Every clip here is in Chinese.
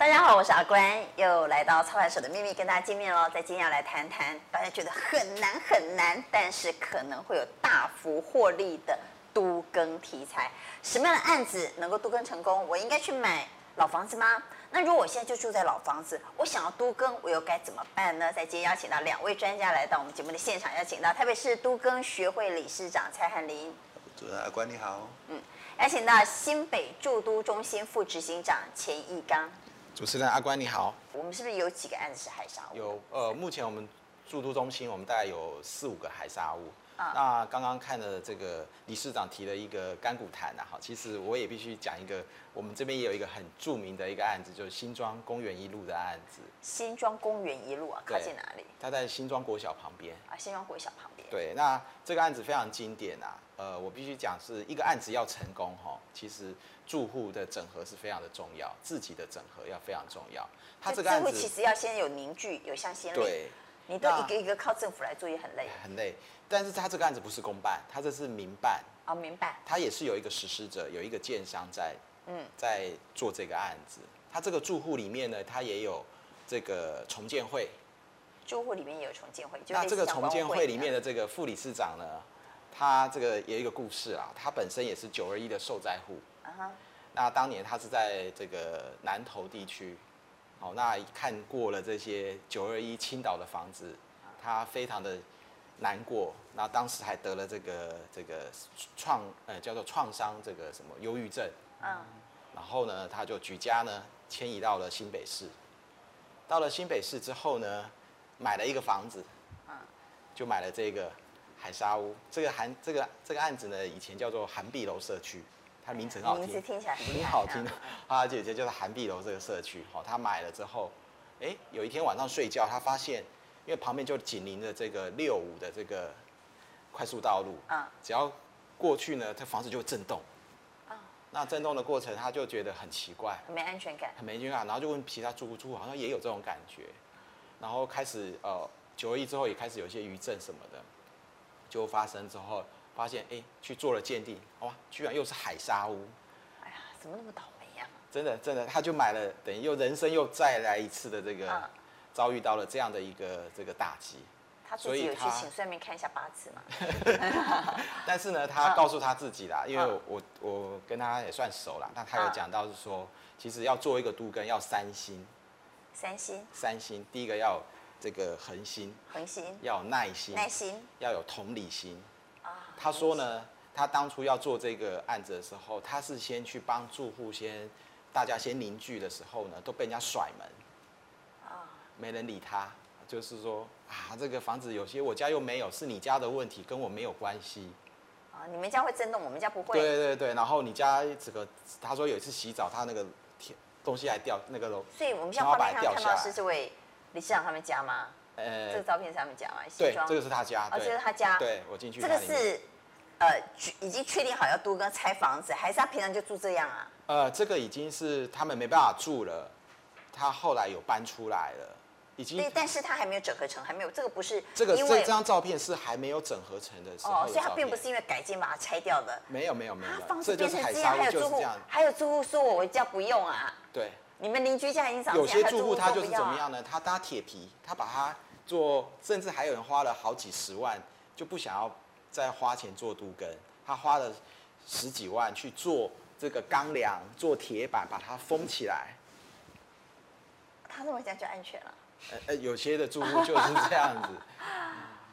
大家好，我是阿关，又来到操盘手的秘密跟大家见面喽。在今天要来谈谈大家觉得很难很难，但是可能会有大幅获利的都更题材。什么样的案子能够都更成功？我应该去买老房子吗？那如果我现在就住在老房子，我想要都更，我又该怎么办呢？在今天邀请到两位专家来到我们节目的现场，邀请到台北市都更学会理事长蔡汉林。主持人阿关你好。嗯。邀请到新北住都中心副执行长钱义刚。主持人阿关你好。我们是不是有几个案子是海砂屋？有，呃，目前我们住都中心，我们大概有四五个海砂屋。啊。那刚刚看了这个理事长提了一个甘苦谈啊，哈，其实我也必须讲一个，我们这边也有一个很著名的一个案子，就是新庄公园一路的案子。新庄公园一路啊，靠近哪里？它在新庄国小旁边。啊，新庄国小旁边。对，那这个案子非常经典啊。呃，我必须讲是一个案子要成功哈，其实住户的整合是非常的重要，自己的整合要非常重要。他这个案子其实要先有凝聚，有向心力。对，你都一个一个靠政府来做也很累。很累，但是他这个案子不是公办，他这是民办。哦，民办。他也是有一个实施者，有一个建商在，嗯，在做这个案子。他这个住户里面呢，他也有这个重建会。住户里面也有重建会，就那这个重建会里面的这个副理事长呢？他这个也有一个故事啊，他本身也是九二一的受灾户。Uh huh. 那当年他是在这个南投地区，好，那看过了这些九二一倾倒的房子，他非常的难过。那当时还得了这个这个创呃叫做创伤这个什么忧郁症。嗯、uh。Huh. 然后呢，他就举家呢迁移到了新北市。到了新北市之后呢，买了一个房子。嗯、uh。Huh. 就买了这个。海沙屋。这个韩这个这个案子呢，以前叫做韩碧楼社区，它名称好听，名字听起来很 好听。他姐姐就是韩碧楼这个社区，好，他买了之后，哎，有一天晚上睡觉，他发现，因为旁边就紧邻着这个六五的这个快速道路，啊，只要过去呢，这房子就会震动，啊，那震动的过程，他就觉得很奇怪，很没安全感，很没安全感，然后就问其他住户，住户好像也有这种感觉，然后开始呃，九二一之后也开始有一些余震什么的。就发生之后，发现哎，去做了鉴定，哇，居然又是海沙屋。哎呀，怎么那么倒霉呀？真的，真的，他就买了，等于又人生又再来一次的这个，遭遇到了这样的一个这个打击。他自己有去请算命看一下八字嘛？但是呢，他告诉他自己啦，因为我我跟他也算熟了，那他有讲到是说，其实要做一个都根要三星。三星。三星，第一个要。这个恒心，恒心要有耐心，耐心要有同理心。啊，他说呢，他当初要做这个案子的时候，他是先去帮住户先，大家先凝聚的时候呢，都被人家甩门，啊，没人理他，就是说啊，这个房子有些我家又没有，是你家的问题，跟我没有关系。啊，你们家会震动，我们家不会。对对对，然后你家这个，他说有一次洗澡，他那个天东西还掉那个楼，所以我们现在画面上看到是这位。理事长他们家吗？呃，这个照片是他们家吗？对，这个是他家。哦，这是他家。对，我进去。这个是，呃，已经确定好要都跟拆房子，还是他平常就住这样啊？呃，这个已经是他们没办法住了，他后来有搬出来了，已经。对，但是他还没有整合成，还没有。这个不是这个这张照片是还没有整合成的时候。哦，所以他并不是因为改建把它拆掉的。没有没有没有。他房子变成这样，还有住户，还有住户说我家不用啊。对。你们邻居家已经涨价，有些住户他就是怎么样呢？他搭铁皮，他把它做，甚至还有人花了好几十万，就不想要再花钱做都根，他花了十几万去做这个钢梁、做铁板，把它封起来。他认为这样就安全了。呃呃，有些的住户就是这样子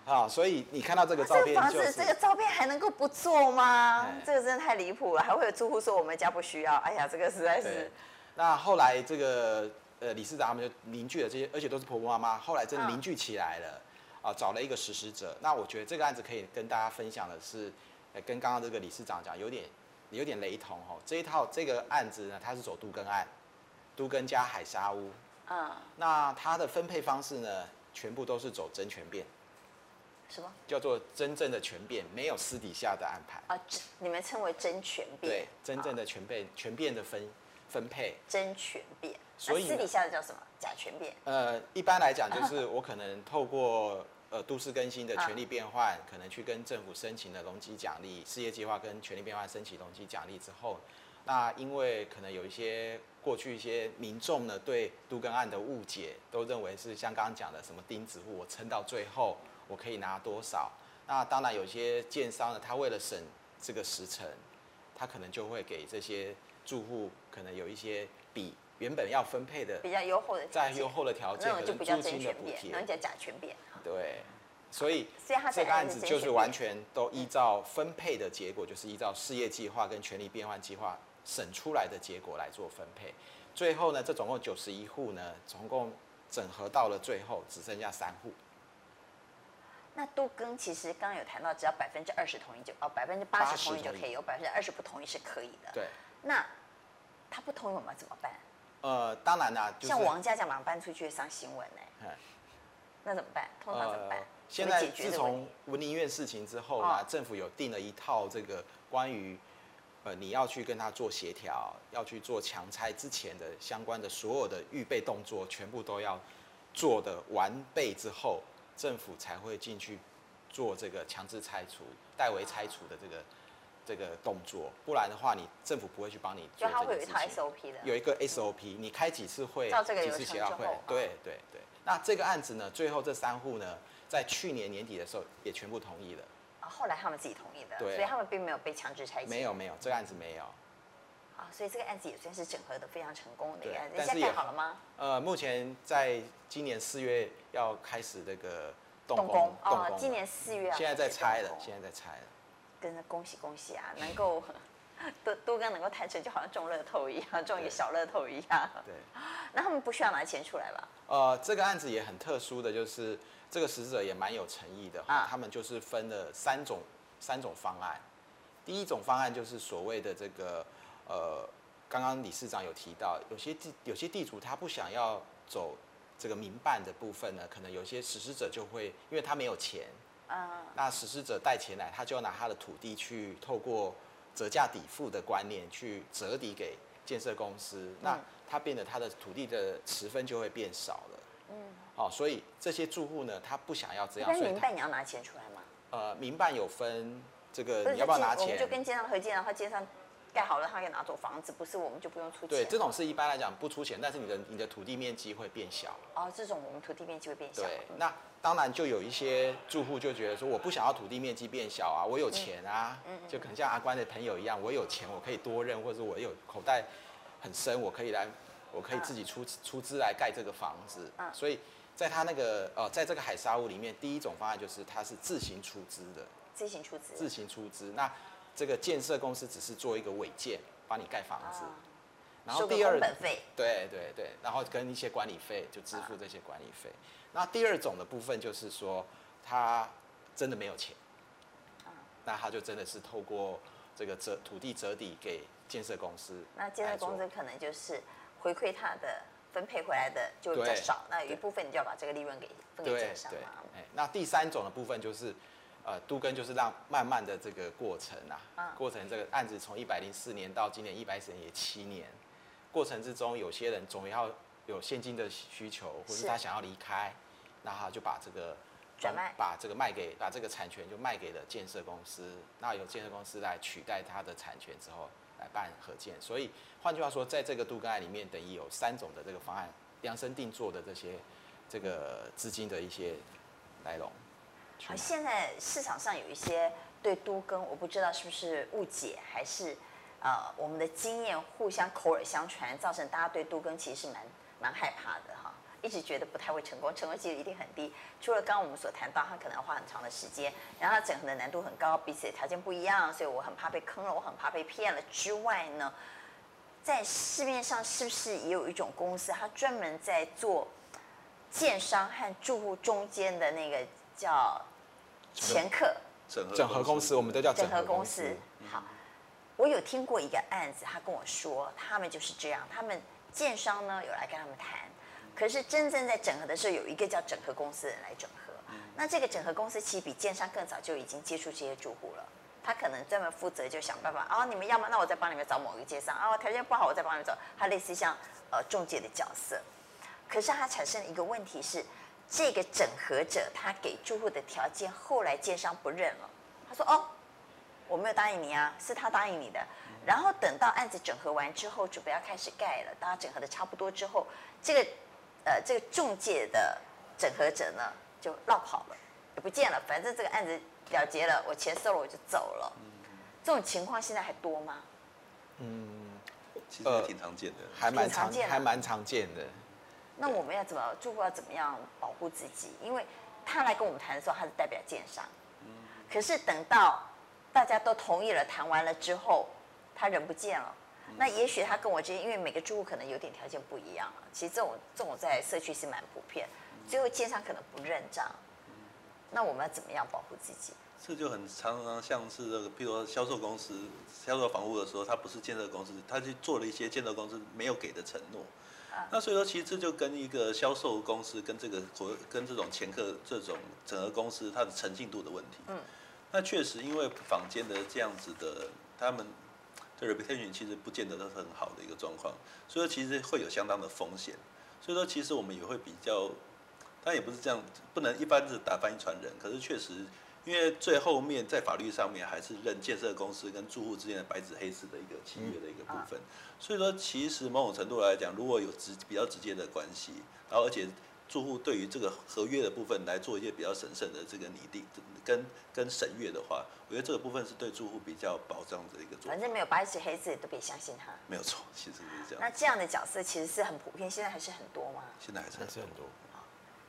啊，所以你看到这个照片，就是，这个照片还能够不做吗？哎、这个真的太离谱了，还会有住户说我们家不需要。哎呀，这个实在是。那后来这个呃理事长他们就凝聚了这些，而且都是婆婆妈妈，后来真的凝聚起来了，啊，找了一个实施者。那我觉得这个案子可以跟大家分享的是，跟刚刚这个理事长讲有点有点雷同哦。这一套这个案子呢，它是走都更案，都更加海沙屋。嗯。那它的分配方式呢，全部都是走真权变。什么？叫做真正的权变，没有私底下的安排。啊，你们称为真权变。对，真正的权变，权变的分。分配真权变，所以私底下的叫什么？假权变。呃，一般来讲就 是我可能透过呃都市更新的权利变换，可能去跟政府申请的容积奖励，事业计划跟权利变换申请容积奖励之后，那因为可能有一些过去一些民众呢对都更案的误解，都认为是像刚刚讲的什么钉子户，我撑到最后我可以拿多少？那当然有些建商呢，他为了省这个时程，他可能就会给这些住户可能有一些比原本要分配的比较优厚的在优厚的条件，可能租金的补贴，那叫甲醛变。对，所以这个案子就是完全都依照分配的结果，就是依照事业计划跟权利变换计划。审出来的结果来做分配，最后呢，这总共九十一户呢，总共整合到了最后只剩下三户。那都更其实刚刚有谈到，只要百分之二十同意就哦，百分之八十同意就可以，有百分之二十不同意是可以的。对。那他不同意我们怎么办？呃，当然啦，就是、像王家这样马上搬出去上新闻呢。嗯。那怎么办？通常怎么办？呃、现在自从文林院事情之后呢，哦、政府有定了一套这个关于。呃，你要去跟他做协调，要去做强拆之前的相关的所有的预备动作，全部都要做的完备之后，政府才会进去做这个强制拆除、代为拆除的这个这个动作。不然的话，你政府不会去帮你做这个事情。就他会有一套 SOP 的，有一个 SOP，你开几次会，照这个几次协调会，对对对。那这个案子呢，最后这三户呢，在去年年底的时候也全部同意了。啊后来他们自己同意的，对所以他们并没有被强制拆迁。没有没有，这个案子没有。啊，所以这个案子也算是整合的非常成功的一个案子。现在盖好了吗？呃，目前在今年四月要开始这个动工。哦，今年四月要。现在在拆了，现在在拆了。跟着恭喜恭喜啊！能够都都跟能够谈成，就好像中乐透一样，中一个小乐透一样。对。那他们不需要拿钱出来吧？呃，这个案子也很特殊的就是。这个使者也蛮有诚意的，啊、他们就是分了三种三种方案。第一种方案就是所谓的这个，呃，刚刚理事长有提到，有些地有些地主他不想要走这个民办的部分呢，可能有些实施者就会，因为他没有钱，啊、那实施者带钱来，他就要拿他的土地去透过折价抵付的观念去折抵给建设公司，嗯、那他变得他的土地的持分就会变少了。嗯。哦，所以这些住户呢，他不想要这样。但民办你要拿钱出来吗？呃，民办有分这个，你要不要拿钱？我们就跟建商合建，然后建商盖好了，他可以拿走房子，不是我们就不用出钱。对，这种是一般来讲不出钱，但是你的你的土地面积会变小。哦，这种我们土地面积会变小。对，那当然就有一些住户就觉得说，我不想要土地面积变小啊，我有钱啊，嗯，就可能像阿关的朋友一样，我有钱，我可以多认，或者我有口袋很深，我可以来，我可以自己出出资来盖这个房子，嗯，所以。在他那个呃，在这个海沙屋里面，第一种方案就是他是自行出资的，自行出资，自行出资。那这个建设公司只是做一个违建，帮你盖房子，啊、然后第二，对对对，然后跟一些管理费就支付这些管理费。那、啊、第二种的部分就是说，他真的没有钱，啊、那他就真的是透过这个折土地折抵给建设公司，那建设公司可能就是回馈他的。分配回来的就比较少，那有一部分你就要把这个利润给分给建商嘛。那第三种的部分就是，呃，都更就是让慢慢的这个过程啊，嗯、过程这个案子从一百零四年到今年一百一十年也七年，过程之中有些人总要有现金的需求，或是他想要离开，那他就把这个转卖，把这个卖给把这个产权就卖给了建设公司，那由建设公司来取代他的产权之后。来办合建，所以换句话说，在这个都更案里面，等于有三种的这个方案量身定做的这些这个资金的一些来龙。好，现在市场上有一些对都更，我不知道是不是误解，还是呃我们的经验互相口耳相传，造成大家对都更其实是蛮蛮害怕的哈。一直觉得不太会成功，成功几率一定很低。除了刚刚我们所谈到，它可能要花很长的时间，然后它整合的难度很高，彼此的条件不一样，所以我很怕被坑了，我很怕被骗了。之外呢，在市面上是不是也有一种公司，它专门在做建商和住户中间的那个叫前客整合公司，我们都叫整合公司。好，我有听过一个案子，他跟我说，他们就是这样，他们建商呢有来跟他们谈。可是真正在整合的时候，有一个叫整合公司的人来整合。那这个整合公司其实比建商更早就已经接触这些住户了。他可能专门负责就想办法哦，你们要么那我再帮你们找某一个建商啊，条件不好我再帮你们找。他类似像呃中介的角色。可是他产生了一个问题是，这个整合者他给住户的条件，后来建商不认了，他说哦，我没有答应你啊，是他答应你的。然后等到案子整合完之后，准备要开始盖了，大家整合的差不多之后，这个呃这个中介的整合者呢就落跑了，也不见了，反正这个案子了结了，我钱收了我就走了。这种情况现在还多吗？嗯，其实也挺常见的，呃、还蛮常见，还蛮常见的。那我们要怎么住户要怎么样保护自己？因为他来跟我们谈的时候，他是代表建商。可是等到大家都同意了，谈完了之后，他人不见了。那也许他跟我之间，因为每个住户可能有点条件不一样。其实这种这种在社区是蛮普遍。最后建商可能不认账。那我们要怎么样保护自己？这就很常常像是这个，譬如说销售公司销售房屋的时候，他不是建设公司，他去做了一些建设公司没有给的承诺。那所以说，其实这就跟一个销售公司跟这个国跟这种前客这种整个公司它的诚信度的问题。嗯。那确实，因为坊间的这样子的，他们的 reputation 其实不见得都是很好的一个状况，所以说其实会有相当的风险。所以说，其实我们也会比较，但也不是这样，不能一般是打翻一船人。可是确实。因为最后面在法律上面还是认建设公司跟住户之间的白纸黑字的一个契约的一个部分，所以说其实某种程度来讲，如果有直比较直接的关系，然后而且住户对于这个合约的部分来做一些比较审慎的这个拟定跟跟审阅的话，我觉得这个部分是对住户比较保障的一个做法。反正没有白纸黑字都别相信他。没有错，其实是这样。那这样的角色其实是很普遍，现在还是很多吗？现在还是还是很多。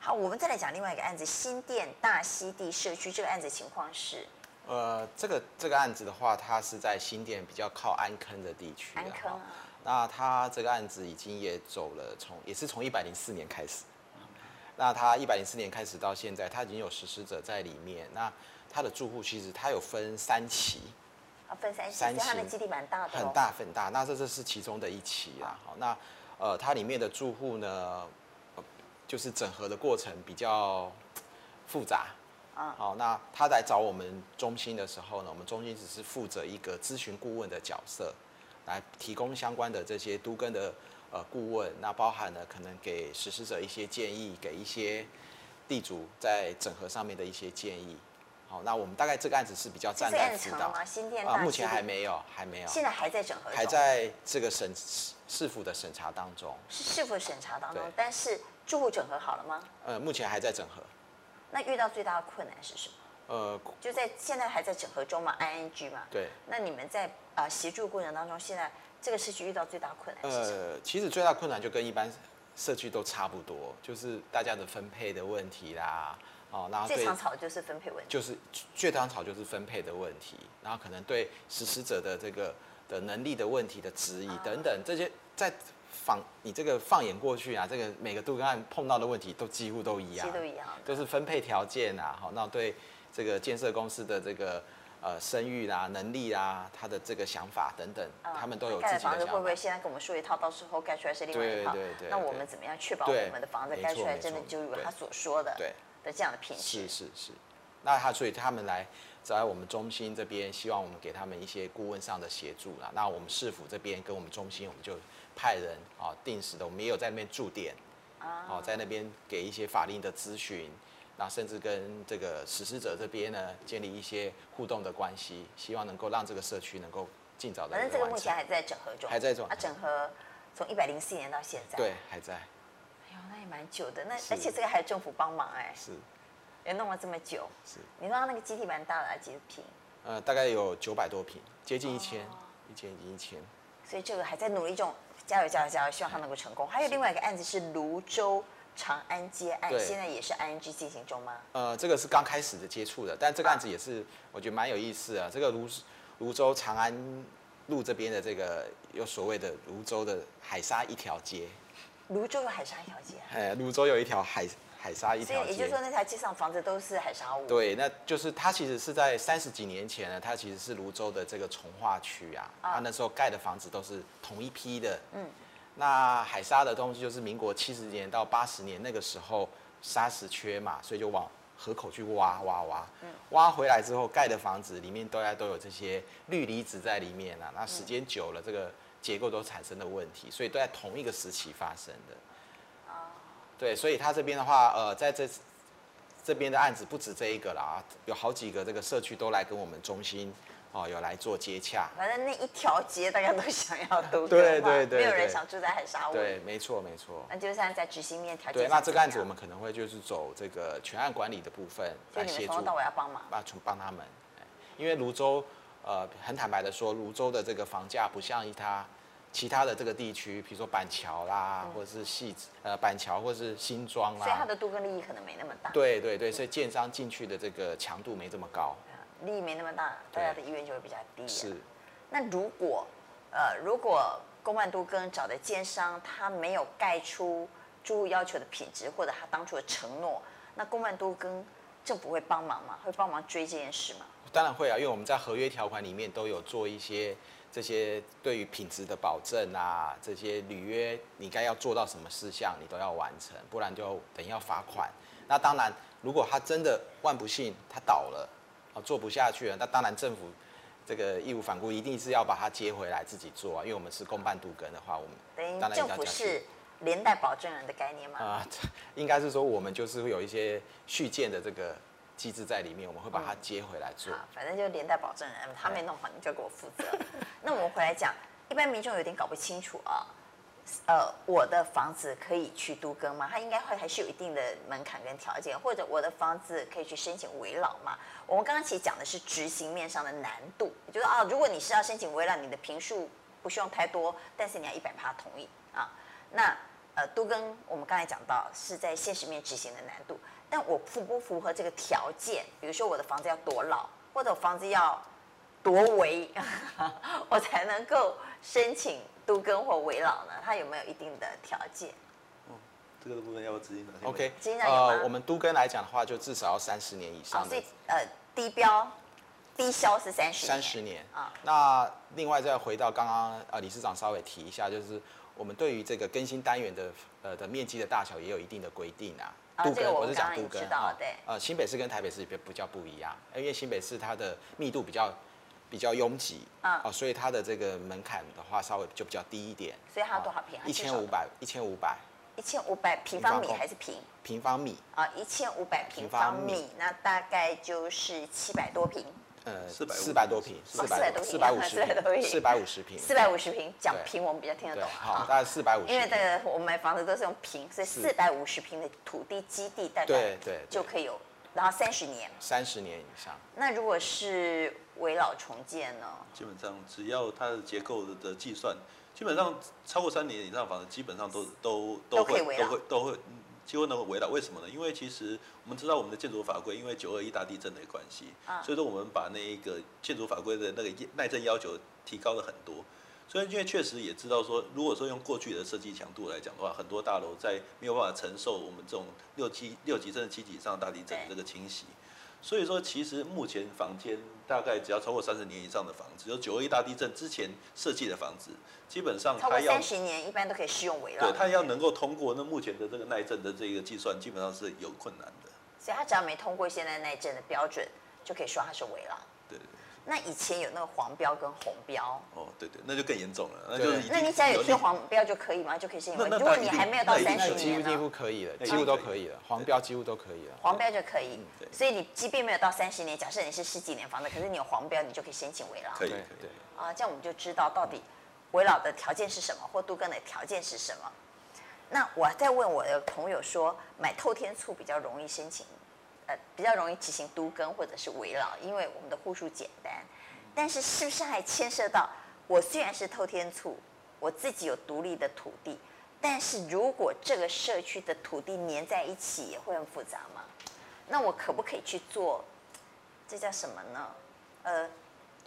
好，我们再来讲另外一个案子，新店大溪地社区这个案子情况是，呃，这个这个案子的话，它是在新店比较靠安坑的地区。安坑啊。那它这个案子已经也走了，从也是从一百零四年开始。那它一百零四年开始到现在，它已经有实施者在里面。那它的住户其实它有分三期。啊，分三期，三期，它的基地蛮大的。很大很大，那这这是其中的一期啦。好，那呃，它里面的住户呢？就是整合的过程比较复杂，啊，好，那他来找我们中心的时候呢，我们中心只是负责一个咨询顾问的角色，来提供相关的这些都更的呃顾问，那包含了可能给实施者一些建议，给一些地主在整合上面的一些建议。好，那我们大概这个案子是比较站在辅导，啊，目前还没有，还没有，现在还在整合，还在这个审市府的审查当中，是市府审查当中，但是。住户整合好了吗？呃，目前还在整合。那遇到最大的困难是什么？呃，就在现在还在整合中嘛，ING 嘛。对。那你们在啊呃、协助过程当中，现在这个社区遇到最大困难是什么？呃，其实最大困难就跟一般社区都差不多，就是大家的分配的问题啦。哦，然后最常吵就是分配问题。就是最常吵就是分配的问题，然后可能对实施者的这个的能力的问题的质疑等等这些在。放你这个放眼过去啊，这个每个都更案碰到的问题都几乎都一样，都一样，都是分配条件啊，好，那对这个建设公司的这个呃声誉啊、能力啊，他的这个想法等等，嗯、他们都有自己的想法。盖的房子会不会现在跟我们说一套，到时候盖出来是另外一套？对对对。那我们怎么样确保我们的房子盖出来真的就如他所说的？对的这样的品质。是是是。那他所以他们来在我们中心这边，希望我们给他们一些顾问上的协助啦。那我们市府这边跟我们中心，我们就。派人啊，定时的，我们也有在那边驻点，哦，在那边给一些法令的咨询，那甚至跟这个实施者这边呢，建立一些互动的关系，希望能够让这个社区能够尽早的。反正这个目前还在整合中，还在做。啊，整合从一百零四年到现在。对，还在。哎呦，那也蛮久的，那而且这个还有政府帮忙哎。是。也弄了这么久。是。你说那个基地蛮大的，几平？呃，大概有九百多平，接近一千，一千一千。所以这个还在努力中。加油加油加油！希望他能够成功。还有另外一个案子是泸州长安街案，现在也是 ING 进行中吗？呃，这个是刚开始的接触的，但这个案子也是我觉得蛮有意思啊。这个泸泸州长安路这边的这个有所谓的泸州的海沙一条街。泸州有海沙一条街？哎，泸州有一条海。海沙一条街，也就是说那条街上房子都是海沙屋。对，那就是它其实是在三十几年前呢，它其实是泸州的这个从化区啊，它、啊、那时候盖的房子都是同一批的。嗯，那海沙的东西就是民国七十年到八十年那个时候沙石缺嘛，所以就往河口去挖挖挖，嗯、挖回来之后盖的房子里面大概都有这些氯离子在里面啊，那时间久了这个结构都产生了问题，所以都在同一个时期发生的。对，所以他这边的话，呃，在这这边的案子不止这一个啦，有好几个这个社区都来跟我们中心。哦，有来做接洽，反正那一条街大家都想要 都对对对，没有人想住在海沙湾。对，没错没错。那就是在执行面条件。对，那这个案子我们可能会就是走这个全案管理的部分来协助。到尾要帮忙。帮帮他们，因为泸州，呃，很坦白的说，泸州的这个房价不像一他其他的这个地区，比如说板桥啦，嗯、或者是细呃板桥或者是新庄啦，所以它的都跟利益可能没那么大。对对对，所以建商进去的这个强度没这么高。利益没那么大，大家的意愿就会比较低。是。那如果，呃，如果公办都跟找的建商他没有盖出住户要求的品质，或者他当初的承诺，那公办都跟政府会帮忙吗？会帮忙追这件事吗？当然会啊，因为我们在合约条款里面都有做一些这些对于品质的保证啊，这些履约你该要做到什么事项，你都要完成，不然就等于要罚款。那当然，如果他真的万不幸他倒了。做不下去了，那当然政府这个义无反顾，一定是要把他接回来自己做啊。因为我们是公办独根的话，我们等于政府是连带保证人的概念吗？啊，应该是说我们就是会有一些续建的这个机制在里面，我们会把它接回来做。嗯、反正就连带保证人，他没弄好你就给我负责。那我们回来讲，一般民众有点搞不清楚啊。呃，我的房子可以去都更吗？它应该会还是有一定的门槛跟条件，或者我的房子可以去申请围老吗？我们刚刚其实讲的是执行面上的难度，也就是啊，如果你是要申请围老，你的平数不需要太多，但是你要一百趴同意啊。那呃，都更我们刚才讲到是在现实面执行的难度，但我符不符合这个条件？比如说我的房子要多老，或者我房子要多危，我才能够申请。都更或危老呢？它有没有一定的条件？嗯，这个部分要不要执行的？OK，呃，我们都更来讲的话，就至少要三十年以上的。哦、所以呃，低标低消是三十三十年啊。那另外再回到刚刚呃，理事长稍微提一下，就是我们对于这个更新单元的呃的面积的大小也有一定的规定啊。啊，都更，这个我是讲都跟啊，对。呃，新北市跟台北市比比较不一样，因为新北市它的密度比较。比较拥挤，啊、哦，所以它的这个门槛的话稍微就比较低一点。所以它多少坪？一千五百，一千五百。一千五百平方米还是平？平方米。啊，一千五百平方米，那大概就是七百多坪。呃，四百四百多平，四百多平，四百五十坪，四百五十平，四百五十平。讲平我们比较听得懂。好，大概四百五十。因为这个我们买房子都是用平，所以四百五十平的土地基地大概对对就可以有，然后三十年。三十年以上。那如果是？围老重建呢？基本上只要它的结构的计算，基本上超过三年以上的房子，基本上都都都会都会都会几乎能够危老。为什么呢？因为其实我们知道我们的建筑法规，因为九二一大地震的关系，啊、所以说我们把那一个建筑法规的那个耐震要求提高了很多。所以因为确实也知道说，如果说用过去的设计强度来讲的话，很多大楼在没有办法承受我们这种六七六级甚至七级以上的大地震的这个侵袭。所以说，其实目前房间大概只要超过三十年以上的房子，有九二一大地震之前设计的房子，基本上它要三十年一般都可以适用围栏。对，它要能够通过那目前的这个耐震的这个计算，基本上是有困难的。所以它只要没通过现在耐震的标准，就可以说它是危老。对，对。那以前有那个黄标跟红标哦，对对，那就更严重了，那就是。那你只要有贴黄标就可以吗？就可以申请。如果你还没有到三十年几乎可以了，几乎都可以了，黄标几乎都可以了。黄标就可以，所以你即便没有到三十年，假设你是十几年房子，可是你有黄标，你就可以申请围老。可以，可以。啊，这样我们就知道到底围老的条件是什么，或杜更的条件是什么。那我在问我的朋友说，买透天厝比较容易申请，呃，比较容易执行都更或者是围老，因为我们的户数简单。但是是不是还牵涉到我虽然是透天厝，我自己有独立的土地，但是如果这个社区的土地粘在一起，也会很复杂吗？那我可不可以去做？这叫什么呢？呃，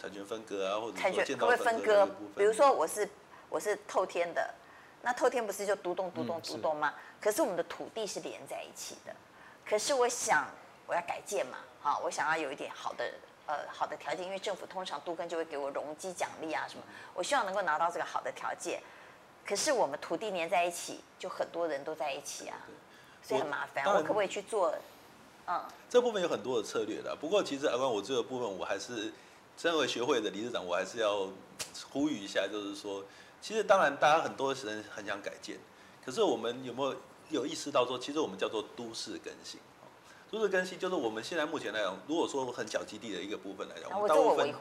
产权分割啊，或者产权可不可以分割？比如说我是我是透天的，那透天不是就独栋独栋独栋吗？可是我们的土地是连在一起的，可是我想我要改建嘛，好，我想要有一点好的。呃，好的条件，因为政府通常都跟就会给我容积奖励啊什么，我希望能够拿到这个好的条件。可是我们土地连在一起，就很多人都在一起啊，所以很麻烦。我，我可不可以去做？嗯，这部分有很多的策略的。不过其实阿关，我这个部分我还是身为学会的理事长，我还是要呼吁一下，就是说，其实当然大家很多人很想改建，可是我们有没有有意识到说，其实我们叫做都市更新。都市更新就是我们现在目前来讲，如果说很小基地的一个部分来讲，我们大部分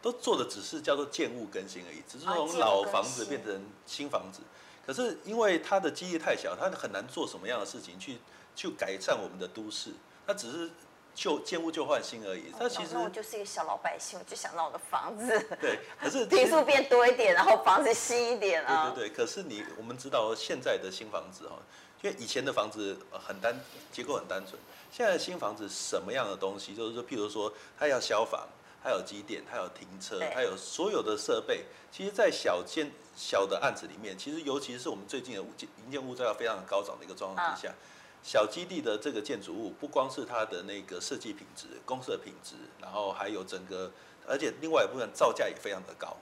都做的只是叫做建物更新而已，只是从老房子变成新房子。可是因为它的基地太小，它很难做什么样的事情去去改善我们的都市，它只是旧建物旧换新而已。它其实那我就是一个小老百姓，我就想让我的房子对，可是平数变多一点，然后房子新一点啊。对对对，可是你我们知道现在的新房子哈，因为以前的房子很单结构很单纯。现在的新房子什么样的东西？就是说，譬如说，它要消防，它有机电，它有停车，它有所有的设备。其实，在小建小的案子里面，其实尤其是我们最近的营建物价非常高涨的一个状况之下，小基地的这个建筑物，不光是它的那个设计品质、公设品质，然后还有整个，而且另外一部分造价也非常的高。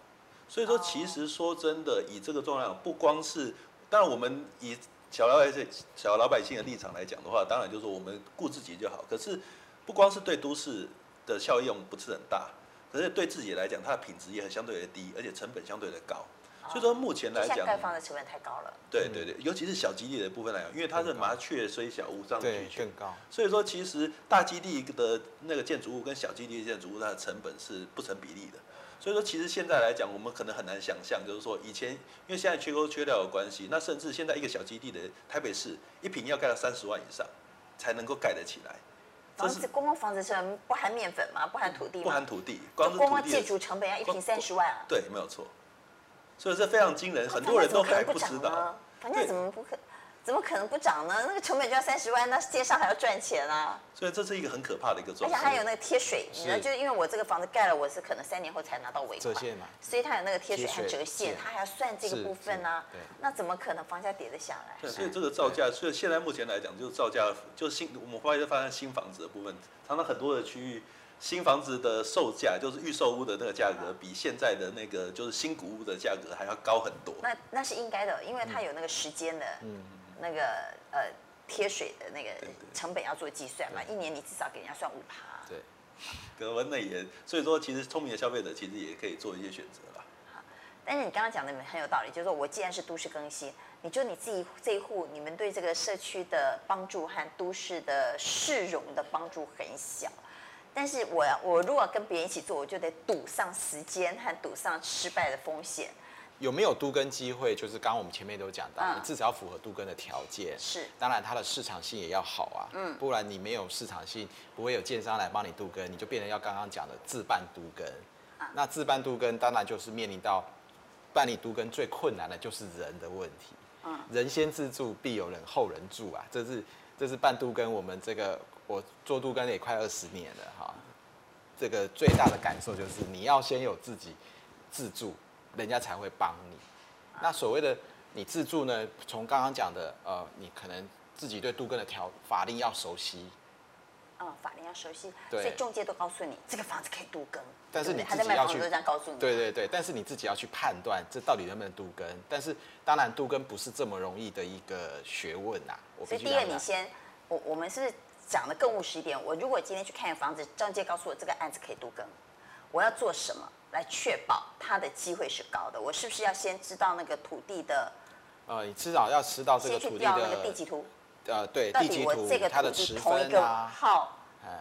所以说，其实说真的，以这个重量，不光是，当然我们以。小老百姓、小老百姓的立场来讲的话，当然就是我们顾自己就好。可是，不光是对都市的效用不是很大，可是对自己来讲，它的品质也很相对的低，而且成本相对的高。哦、所以说目前来讲，盖房的成本太高了。对对对，尤其是小基地的部分来讲，因为它是麻雀虽小，五脏俱全，更高。所以说，其实大基地的那个建筑物跟小基地的建筑物，它的成本是不成比例的。所以说，其实现在来讲，我们可能很难想象，就是说以前，因为现在缺工缺料的关系，那甚至现在一个小基地的台北市一坪要盖到三十万以上，才能够盖得起来。房子公共房子是不含面粉吗？不含土地吗？不含土地，光是光建筑成本要一坪三十万啊。对，没有错。所以这非常惊人，很多人都还不知道。房价怎么不可？怎么可能不涨呢？那个成本就要三十万，那街上还要赚钱啊！所以这是一个很可怕的一个状况。而且还有那个贴水，你知道，就是因为我这个房子盖了，我是可能三年后才拿到尾款，所以它有那个贴水和折现，它还要算这个部分呢、啊。那怎么可能房价跌得下来？对，所以这个造价，所以现在目前来讲，就是造价，就是新我们发现发现新房子的部分，常常很多的区域，新房子的售价，就是预售屋的那个价格，比现在的那个就是新古屋的价格还要高很多。那那是应该的，因为它有那个时间的。嗯。那个呃贴水的那个成本要做计算嘛，一年你至少给人家算五趴。对，格温那也，所以说其实聪明的消费者其实也可以做一些选择啦。好，但是你刚刚讲的很有道理，就是说我既然是都市更新，你就你自己这一户，你们对这个社区的帮助和都市的市容的帮助很小，但是我我如果跟别人一起做，我就得赌上时间和赌上失败的风险。有没有都根机会？就是刚刚我们前面都讲到，嗯、你至少要符合都更的条件。是，当然它的市场性也要好啊。嗯，不然你没有市场性，不会有建商来帮你都更，你就变成要刚刚讲的自办都更。嗯、那自办都根当然就是面临到办理都根最困难的就是人的问题。嗯，人先自助，必有人后人助啊。这是这是办都更，我们这个我做都更也快二十年了哈。这个最大的感受就是你要先有自己自住。人家才会帮你。那所谓的你自住呢？从刚刚讲的，呃，你可能自己对杜根的条法令要熟悉。嗯，法令要熟悉。所以中介都告诉你，这个房子可以都更。但是你自己要去。对对对，但是你自己要去判断，这到底能不能都更。但是当然，都更不是这么容易的一个学问呐。所以第一个，你先，我我们是讲的更务实一点？我如果今天去看房子，中介告诉我这个案子可以都更，我要做什么？来确保它的机会是高的，我是不是要先知道那个土地的？呃，你至少要知道这个土地的。那个地籍图。呃，对，地籍图它的持分啊，号，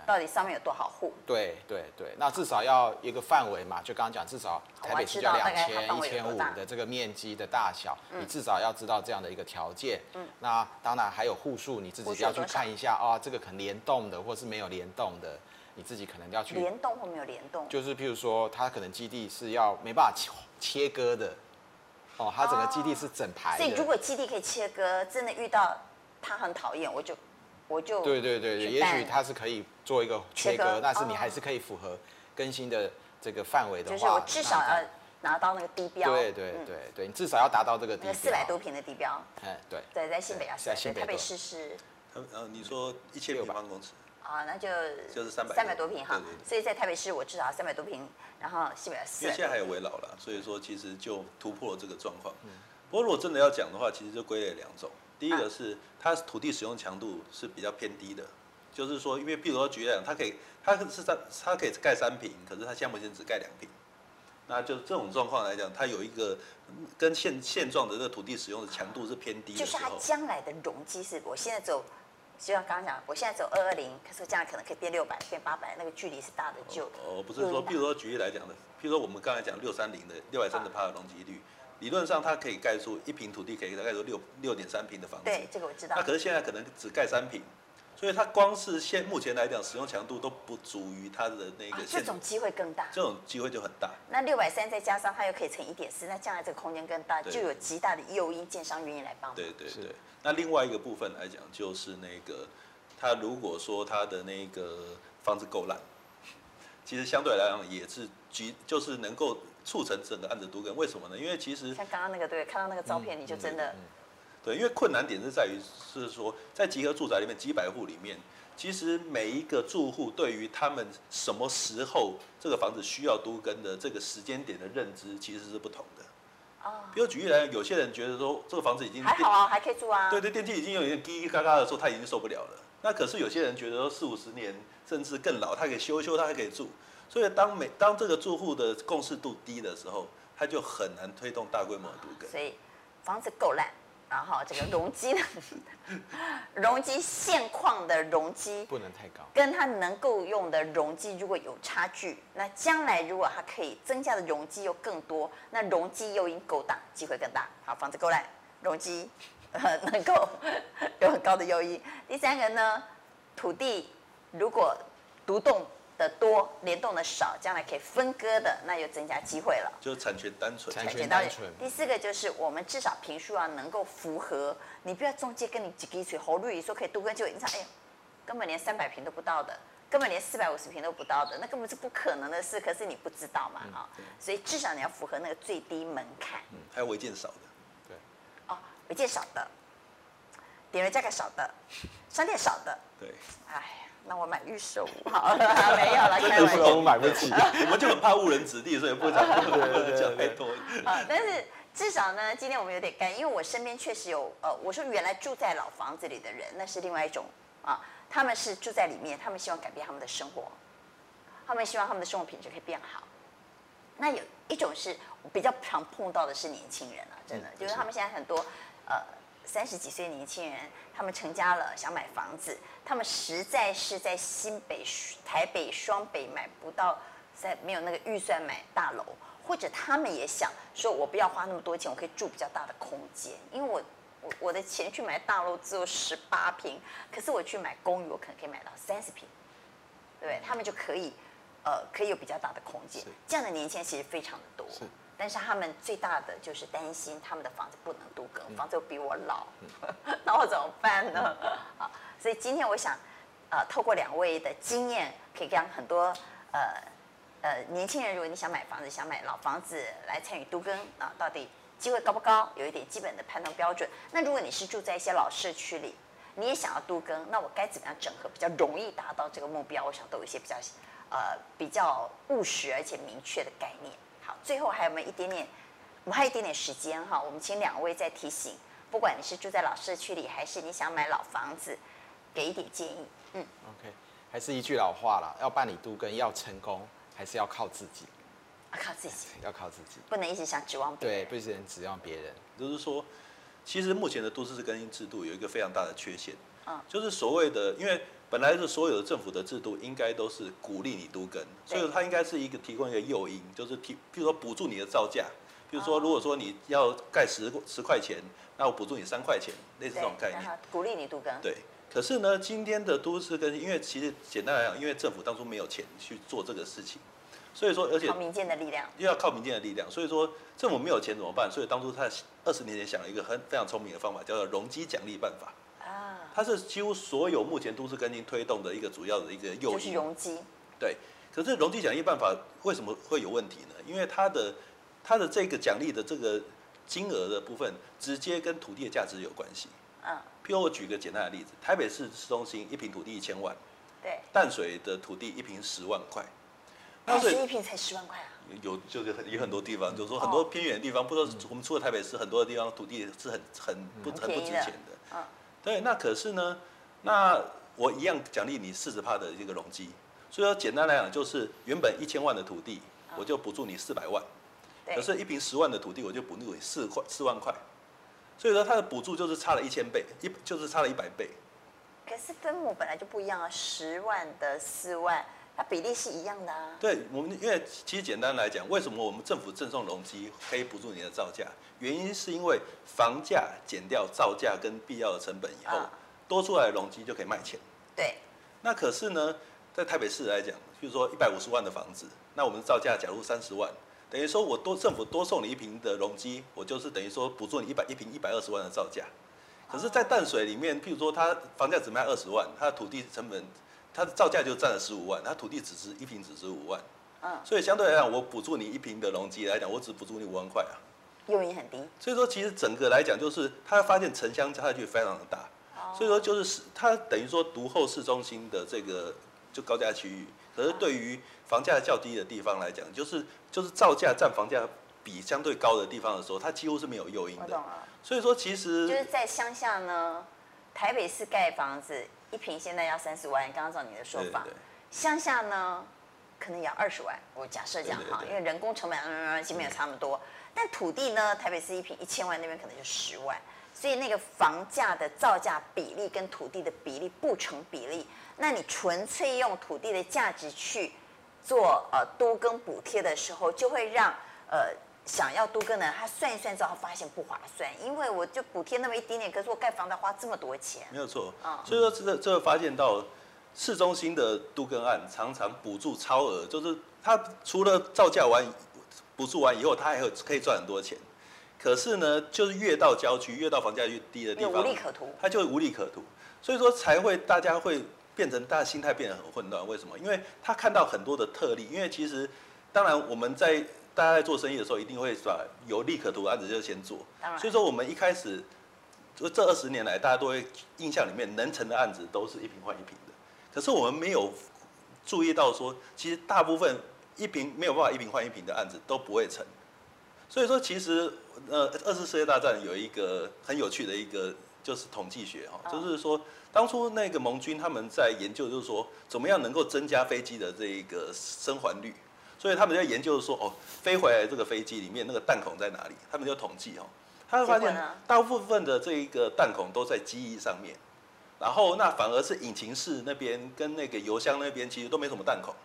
到底上面有多少户？对对对，那至少要一个范围嘛，就刚刚讲，至少台北市要两千一千五的这个面积的大小，你至少要知道这样的一个条件。嗯。那当然还有户数，你自己要去看一下啊，这个可能联动的，或是没有联动的。你自己可能要去联动或没有联动，就是譬如说，它可能基地是要没办法切切割的，哦，它整个基地是整排的。所以如果基地可以切割，真的遇到他很讨厌，我就我就对对对对，也许它是可以做一个切割，但是你还是可以符合更新的这个范围的话，就是我至少要拿到那个地标。对对对对，你至少要达到这个地标。四百多平的地标。哎，对。对，在新北啊，在台北市是。呃，你说一千六百万公尺。啊，那就就是三百三百多平哈，所以在台北市我至少三百多平，然后西北四。因为现在还有围老了，所以说其实就突破了这个状况。嗯。不过如果真的要讲的话，其实就归类两种。第一个是它土地使用强度是比较偏低的，就是说，因为譬如说举例来讲，它可以它是它它可以盖三平，可是它项目现在只盖两平。那就这种状况来讲，它有一个跟现现状的这个土地使用的强度是偏低的。就是它将来的容积是，我现在走，就像刚刚讲，我现在走二二零，可是将来可能可以变六百，变八百，那个距离是大的，就哦，不是说，譬如说举例来讲的，譬如说我们刚才讲六三零的六百三十帕的容积率，理论上它可以盖出一平土地可以大概有六六点三平的房子。对，这个我知道。那可是现在可能只盖三平。所以它光是现目前来讲，使用强度都不足于它的那个、啊。这种机会更大。这种机会就很大。那六百三再加上它又可以乘一点四，那将来这个空间更大，就有极大的诱因，建商愿意来帮忙。对对对。那另外一个部分来讲，就是那个，他如果说他的那个房子够烂，其实相对来讲也是局，就是能够促成整个案子都更。为什么呢？因为其实像刚刚那个对，看到那个照片，你就真的。嗯嗯对，因为困难点是在于，是说在集合住宅里面几百户里面，其实每一个住户对于他们什么时候这个房子需要都更的这个时间点的认知其实是不同的。啊，比如举例来讲，有些人觉得说这个房子已经还好啊，还可以住啊。对对，电梯已经有点滴滴嘎嘎的时候，他已经受不了了。那可是有些人觉得说四五十年甚至更老，他可以修一修，他还可以住。所以当每当这个住户的共识度低的时候，他就很难推动大规模的都更。所以房子够烂。然后这个容积呢，容积现况的容积不能太高，跟它能够用的容积如果有差距，那将来如果它可以增加的容积又更多，那容积诱因够大，机会更大。好，房子够烂，容积呃能够有很高的诱因。第三个呢，土地如果独栋。的多联动的少，将来可以分割的，那又增加机会了。就是产权单纯，产权单纯。第四个就是我们至少坪数要能够符合，你不要中介跟你几滴水喉绿说可以多跟就，你想哎呀，根本连三百平都不到的，根本连四百五十平都不到的，那根本是不可能的事。可是你不知道嘛啊、嗯，所以至少你要符合那个最低门槛。嗯，还有违建少的，对。哦，违建少的，点位价格少的，商店少的，对。哎。那我买预售好了，没有了，开玩笑。我们买不起，我们就很怕误人子弟，所以不讲讲太多。啊，但是至少呢，今天我们有点干，因为我身边确实有呃，我说原来住在老房子里的人，那是另外一种啊，他们是住在里面，他们希望改变他们的生活，他们希望他们的生活品质可以变好。那有一种是比较常碰到的是年轻人啊，真的，嗯、就是他们现在很多呃。三十几岁的年轻人，他们成家了，想买房子，他们实在是在新北、台北、双北买不到，在没有那个预算买大楼，或者他们也想说，我不要花那么多钱，我可以住比较大的空间，因为我我我的钱去买大楼只有十八平，可是我去买公寓，我可能可以买到三十平，对不对？他们就可以，呃，可以有比较大的空间，这样的年轻人其实非常的多。但是他们最大的就是担心他们的房子不能都更，房子又比我老，那我怎么办呢？啊，所以今天我想，呃，透过两位的经验，可以让很多呃呃年轻人，如果你想买房子，想买老房子来参与都更啊，到底机会高不高？有一点基本的判断标准。那如果你是住在一些老社区里，你也想要都更，那我该怎么样整合比较容易达到这个目标？我想都有一些比较呃比较务实而且明确的概念。好，最后还有没有一点点？我们还有一点点时间哈，我们请两位再提醒，不管你是住在老社区里，还是你想买老房子，给一点建议。嗯，OK，还是一句老话啦，要办理都更要成功，还是要靠自己。要靠自己，要靠自己，不能一直想指望别人。对，不能指望别人。就是说，其实目前的都市更新制度有一个非常大的缺陷，嗯，就是所谓的，因为。本来是所有的政府的制度应该都是鼓励你都更，所以它应该是一个提供一个诱因，就是提，比如说补助你的造价，比如说如果说你要盖十十块钱，那我补助你三块钱，类似这种概念，鼓励你都更。对，可是呢，今天的都市更新，因为其实简单来讲，因为政府当初没有钱去做这个事情，所以说而且靠民间的力量，又要靠民间的力量，所以说政府没有钱怎么办？所以当初他二十年前想了一个很非常聪明的方法，叫做容积奖励办法。它是几乎所有目前都市更新推动的一个主要的一个诱因，就是容积。对，可是容积奖励办法为什么会有问题呢？因为它的它的这个奖励的这个金额的部分，直接跟土地的价值有关系。嗯。譬如我举个简单的例子，台北市市中心一坪土地一千万，对。淡水的土地一坪十万块，淡水一坪才十万块啊？有就是有很多地方，就是说很多偏远的地方，不知道我们除了台北市，很多的地方土地是很很不很不值钱的。嗯。对，那可是呢，那我一样奖励你四十帕的这个容积，所以说简单来讲就是原本一千万的土地，我就补助你四百万，可是一平十万的土地，我就补助你四块四万块，所以说它的补助就是差了一千倍，一就是差了一百倍。可是分母本来就不一样啊，十万的四万，它比例是一样的啊。对我们，因为其实简单来讲，为什么我们政府赠送容积可以补助你的造价？原因是因为房价减掉造价跟必要的成本以后，啊、多出来的容积就可以卖钱。对。那可是呢，在台北市来讲，比如说一百五十万的房子，那我们造价假如三十万，等于说我多政府多送你一平的容积，我就是等于说补助你一百一平一百二十万的造价。可是，在淡水里面，譬如说，它房价只卖二十万，它的土地成本，它的造价就占了十五万，它土地只值一平只值五万，嗯，所以相对来讲，我补助你一平的容积来讲，我只补助你五万块啊，诱因很低。所以说，其实整个来讲，就是他发现城乡差距非常的大，所以说就是它等于说独后市中心的这个就高价区域，可是对于房价较低的地方来讲，就是就是造价占房价比相对高的地方的时候，它几乎是没有诱因的。所以说，其实就是在乡下呢，台北市盖房子一瓶现在要三十万，刚刚照你的说法，乡下呢可能也要二十万。我假设这样哈，因为人工成本嗯基本也差不多。但土地呢，台北市一平一千万，那边可能就十万，所以那个房价的造价比例跟土地的比例不成比例。那你纯粹用土地的价值去做呃多耕补贴的时候，就会让呃。想要都更的，他算一算之后发现不划算，因为我就补贴那么一点点，可是我盖房子花这么多钱。没有错，所以说这个这个发现到市中心的都更案常常补助超额，就是他除了造价完补助完以后，他还有可以赚很多钱。可是呢，就是越到郊区，越到房价越低的地方，无利可图，他就无利可图。所以说才会大家会变成大家心态变得很混乱。为什么？因为他看到很多的特例，因为其实当然我们在。大家在做生意的时候，一定会把有利可图的案子就先做。所以说，我们一开始就这二十年来，大家都会印象里面能成的案子都是一瓶换一瓶的。可是我们没有注意到说，其实大部分一瓶没有办法一瓶换一瓶的案子都不会成。所以说，其实呃，二次世界大战有一个很有趣的一个就是统计学哈，就是说当初那个盟军他们在研究，就是说怎么样能够增加飞机的这一个生还率。所以他们在研究说，哦，飞回来这个飞机里面那个弹孔在哪里？他们就统计哦，他会发现大部分的这一个弹孔都在机翼上面，然后那反而是引擎室那边跟那个油箱那边其实都没什么弹孔。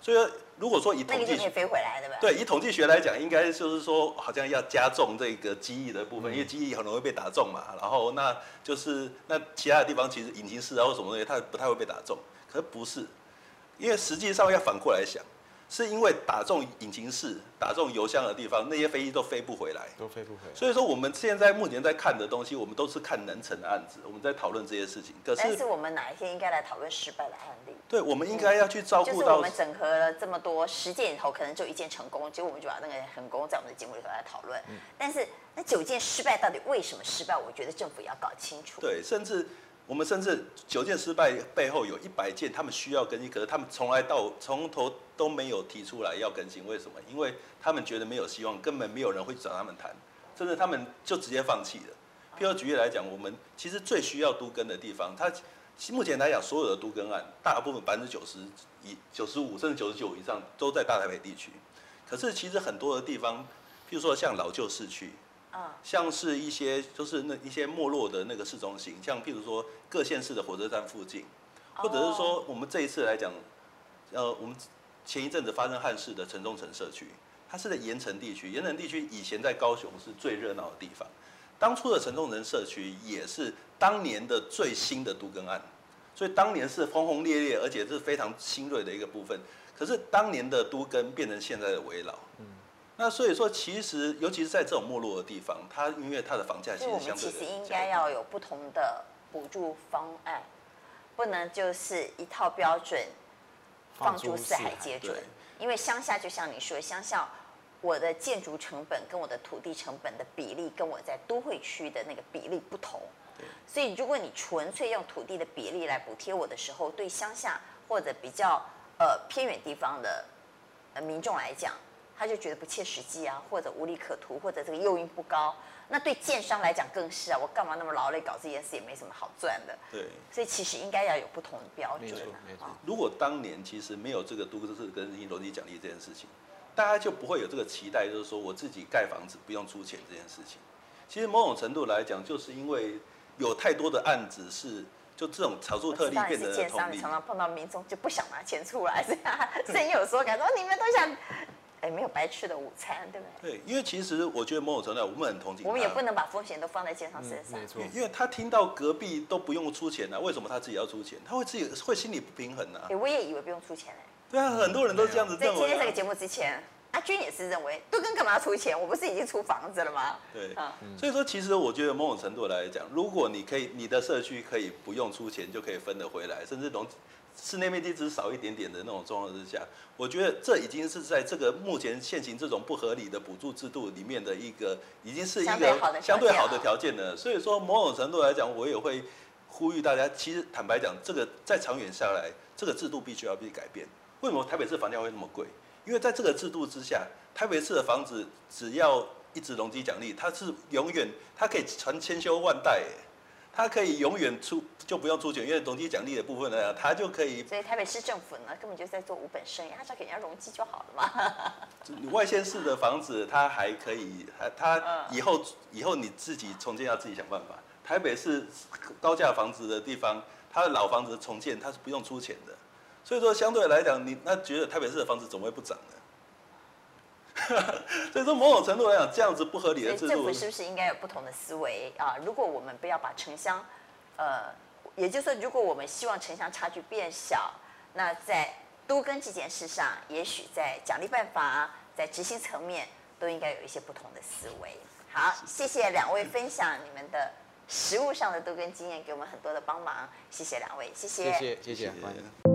所以如果说以统计学飞回来对吧？对，以统计学来讲，应该就是说好像要加重这个机翼的部分，因为机翼很容易被打中嘛。然后那就是那其他的地方其实引擎室啊或什么东西它不太会被打中，可是不是，因为实际上要反过来想。是因为打中引擎室、打中油箱的地方，那些飞机都飞不回来，都飞不回来。所以说，我们现在目前在看的东西，我们都是看能成的案子，我们在讨论这些事情。可是，但是我们哪一天应该来讨论失败的案例？对，我们应该要去照顾到、嗯。就是我们整合了这么多十件以后，可能就一件成功，结果我们就把那个成功在我们的节目里头来讨论。嗯、但是那九件失败到底为什么失败？我觉得政府也要搞清楚。对，甚至。我们甚至九件失败背后有一百件，他们需要更新，可是他们从来到从头都没有提出来要更新，为什么？因为他们觉得没有希望，根本没有人会找他们谈，甚至他们就直接放弃了。譬如举例来讲，我们其实最需要都更的地方，它目前来讲所有的都更案，大部分百分之九十以九十五甚至九十九以上都在大台北地区，可是其实很多的地方，譬如说像老旧市区。像是一些就是那一些没落的那个市中心，像譬如说各县市的火车站附近，或者是说我们这一次来讲，呃，我们前一阵子发生憾事的城中城社区，它是在盐城地区，盐城地区以前在高雄是最热闹的地方，当初的城中城社区也是当年的最新的都更案，所以当年是轰轰烈烈，而且是非常新锐的一个部分，可是当年的都更变成现在的危老。那所以说，其实尤其是在这种没落的地方，它因为它的房价其实相对的。其实应该要有不同的补助方案，不能就是一套标准放诸四海皆准。因为乡下就像你说，乡下我的建筑成本跟我的土地成本的比例，跟我在都会区的那个比例不同。所以如果你纯粹用土地的比例来补贴我的时候，对乡下或者比较呃偏远地方的呃民众来讲。他就觉得不切实际啊，或者无利可图，或者这个诱因不高。那对建商来讲更是啊，我干嘛那么劳累搞这件事，也没什么好赚的。对，所以其实应该要有不同的标准。没错，没错。如果当年其实没有这个都市更新容积奖励这件事情，大家就不会有这个期待，就是说我自己盖房子不用出钱这件事情。其实某种程度来讲，就是因为有太多的案子是就这种少数特例变得通常常碰到民众就不想拿钱出来，这样，所以有时候感觉说你们都想。哎，没有白吃的午餐，对不对？对，因为其实我觉得某种程度，我们很同情。我们也不能把风险都放在建商身上。嗯、没错，因为他听到隔壁都不用出钱呢、啊，为什么他自己要出钱？他会自己会心里不平衡呢、啊。哎，我也以为不用出钱哎。对啊，很多人都这样子认为、啊。在今天这个节目之前，阿军也是认为，都跟干嘛要出钱？我不是已经出房子了吗？对，嗯、所以说其实我觉得某种程度来讲，如果你可以，你的社区可以不用出钱就可以分得回来，甚至农。室内面积只少一点点的那种状况之下，我觉得这已经是在这个目前现行这种不合理的补助制度里面的一个，已经是一个相对好的条件了。所以说，某种程度来讲，我也会呼吁大家，其实坦白讲，这个在长远下来，这个制度必须要被改变。为什么台北市房价会那么贵？因为在这个制度之下，台北市的房子只要一直容积奖励，它是永远它可以传千秋万代。他可以永远出就不用出钱，因为容积奖励的部分呢，他就可以。所以台北市政府呢，根本就在做无本生意，他只要给人家容积就好了嘛。你 外县市的房子，他还可以，还他以后以后你自己重建要自己想办法。台北市高价房子的地方，他的老房子重建他是不用出钱的，所以说相对来讲，你那觉得台北市的房子怎么会不涨呢？所以说，某种程度来讲，这样子不合理的制度，政府是不是应该有不同的思维啊？如果我们不要把城乡，呃，也就是说，如果我们希望城乡差距变小，那在都跟这件事上，也许在奖励办法、在执行层面，都应该有一些不同的思维。好，谢谢两位分享你们的实物上的都跟经验，给我们很多的帮忙。谢谢两位，谢谢，谢谢，谢谢。